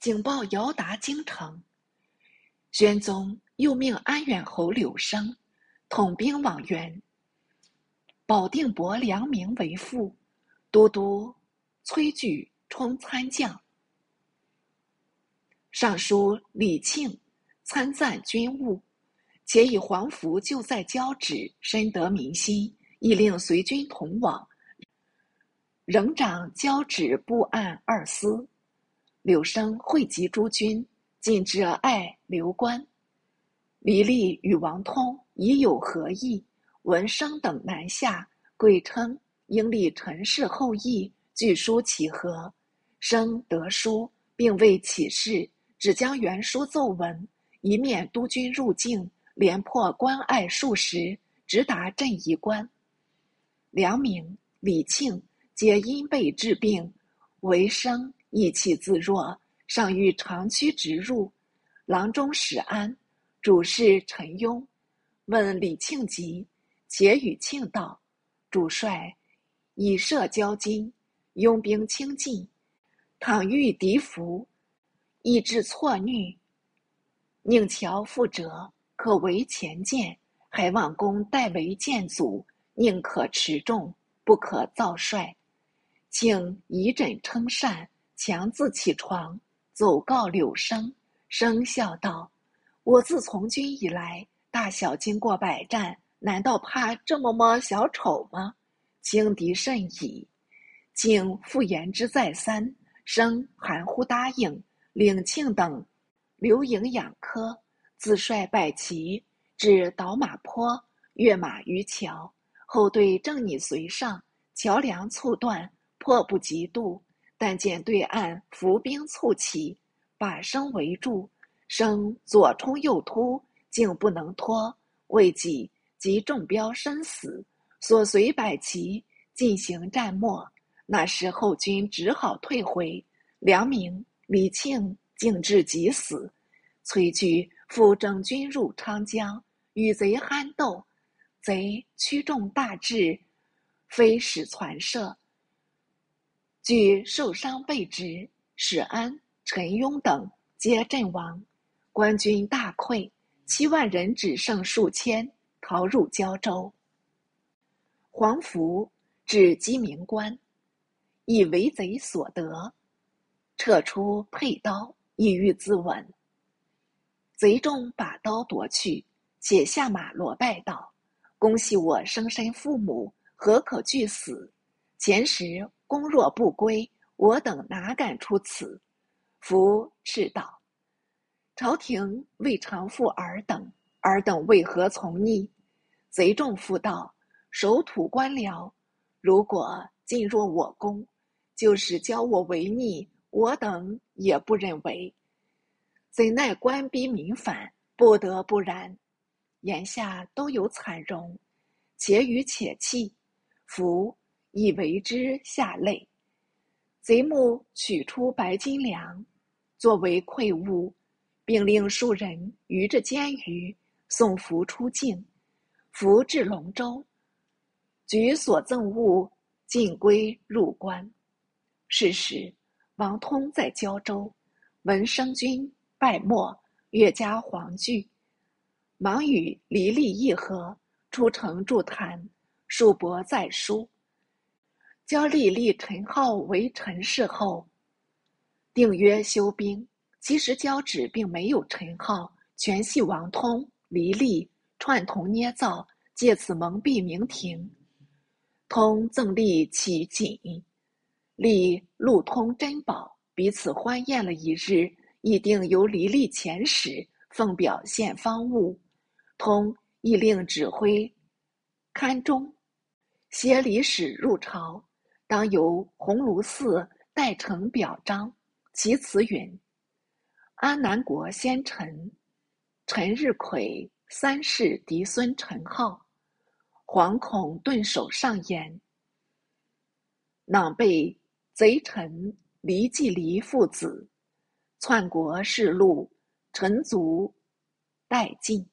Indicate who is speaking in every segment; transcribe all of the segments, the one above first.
Speaker 1: 警报遥达京城。宣宗又命安远侯柳生统兵往援。保定伯梁明为副，都督崔据充参将。尚书李庆参赞军务，且以黄福就在交趾，深得民心，亦令随军同往。仍掌交趾布案二司。柳生汇集诸军，进至爱刘关。李立与王通已有合议，闻生等南下，贵称应立陈氏后裔，据书启和。生得书，并未起事。只将原书奏闻，一面督军入境，连破关隘数十，直达镇宜关。梁明、李庆皆因被治病，为生意气自若，尚欲长驱直入。郎中史安、主事陈庸问李庆吉，且与庆道：“主帅以射交金，拥兵轻进，倘遇敌伏。”意志错逆，宁乔复折，可为前见；还望公代为谏阻，宁可持重，不可造帅。请以枕称善，强自起床，走告柳生。生笑道：“我自从军以来，大小经过百战，难道怕这么么小丑吗？轻敌甚矣。”竟复言之再三，生含糊答应。领庆等留营养科，自率百骑至倒马坡，跃马于桥。后队正拟随上，桥梁猝断，迫不及渡。但见对岸伏兵簇起，把生围住，生左冲右突，竟不能脱。未几，即中标身死。所随百骑进行战没。那时后军只好退回。梁明。李庆竟至急死，崔据复整军入昌江，与贼酣斗，贼驱众大至，非使传射，据受伤被执，史安、陈雍等皆阵亡，官军大溃，七万人只剩数千，逃入胶州。黄福至鸡鸣关，以为贼所得。撤出佩刀，意欲自刎。贼众把刀夺去，且下马罗拜道：“恭喜我生身父母，何可惧死？前时公若不归，我等哪敢出此？”夫斥道：“朝廷未偿付尔等，尔等为何从逆？”贼众复道：“守土官僚，如果尽若我宫，就是教我为逆。”我等也不认为，怎奈官逼民反，不得不然。眼下都有惨容，且语且泣，夫以为之下泪。贼目取出白金粮，作为馈物，并令数人于着监鱼送福出境。福至龙州，举所赠物尽归入关。是时。王通在胶州，闻生君败没，越加惶惧，忙与黎利议和，出城助谈，数伯再书。焦立立陈浩为陈氏后，定约休兵。其实交趾并没有陈浩，全系王通、黎利串同捏造，借此蒙蔽明廷。通赠立其锦。立路通珍宝，彼此欢宴了一日，议定由黎立遣使奉表献方物。通亦令指挥堪中，携礼使入朝，当由鸿胪寺代呈表彰。其词云：“阿南国先臣陈日葵三世嫡孙陈浩，惶恐顿首上言，囊被。”贼臣黎季离父子篡国弑禄，臣族殆尽。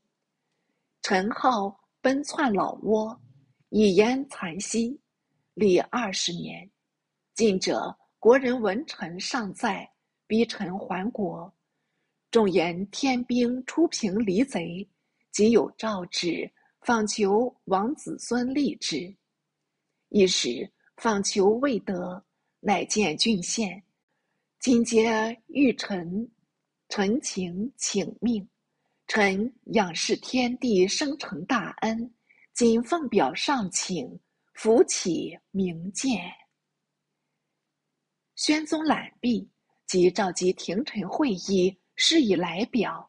Speaker 1: 陈浩奔窜老窝，以言残息，历二十年。近者国人闻臣尚在，逼臣还国。众言天兵出平离贼，即有诏旨，访求王子孙立之。一时访求未得，乃见郡县。今皆欲臣臣情请命，臣仰视天地生成大恩，今奉表上请，扶起明鉴。宣宗览毕，即召集廷臣会议，施以来表。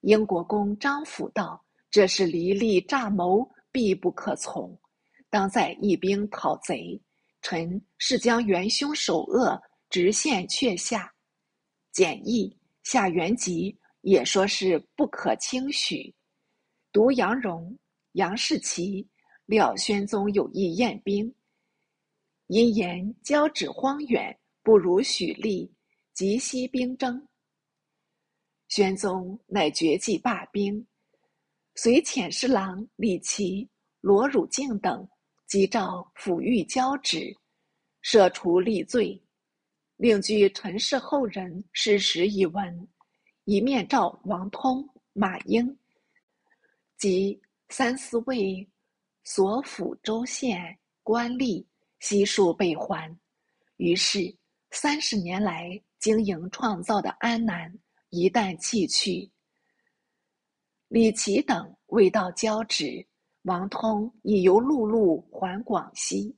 Speaker 1: 英国公张辅道：“这是离立诈谋，必不可从。当在义兵讨贼，臣是将元凶首恶。”直线却下，简易下元吉也说是不可轻许。独杨荣、杨士奇料宣宗有意验兵，因言交趾荒远，不如许立，即息兵征。宣宗乃决计罢兵，随遣侍郎李琦、罗汝敬等，即召抚谕交趾，赦除立罪。另据陈氏后人事实一文，一面召王通、马英及三四位所府州县官吏悉数被还。于是三十年来经营创造的安南一旦弃去。李琦等未到交趾，王通已由陆路还广西。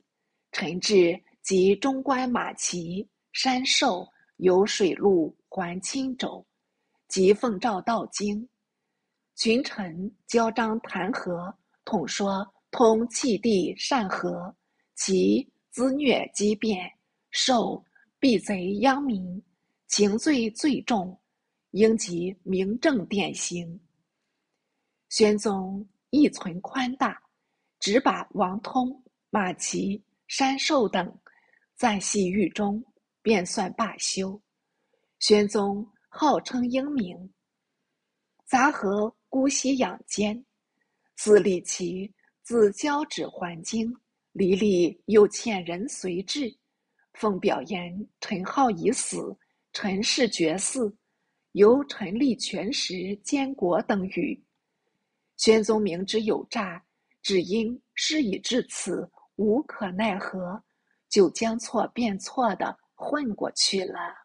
Speaker 1: 陈志及中官马齐。山寿由水路还青州，即奉诏到京。群臣交章弹劾，统说通弃地善和，其滋虐激变，受避贼殃民，情罪最重，应即明正典刑。宣宗亦存宽大，只把王通、马齐、山寿等暂系狱中。便算罢休。宣宗号称英明，杂合姑息养奸。自立其自交趾还京，离离又欠人随至，奉表言陈浩已死，陈氏绝嗣，由陈立全时监国等语。宣宗明知有诈，只因事已至此，无可奈何，就将错变错的。混过去了。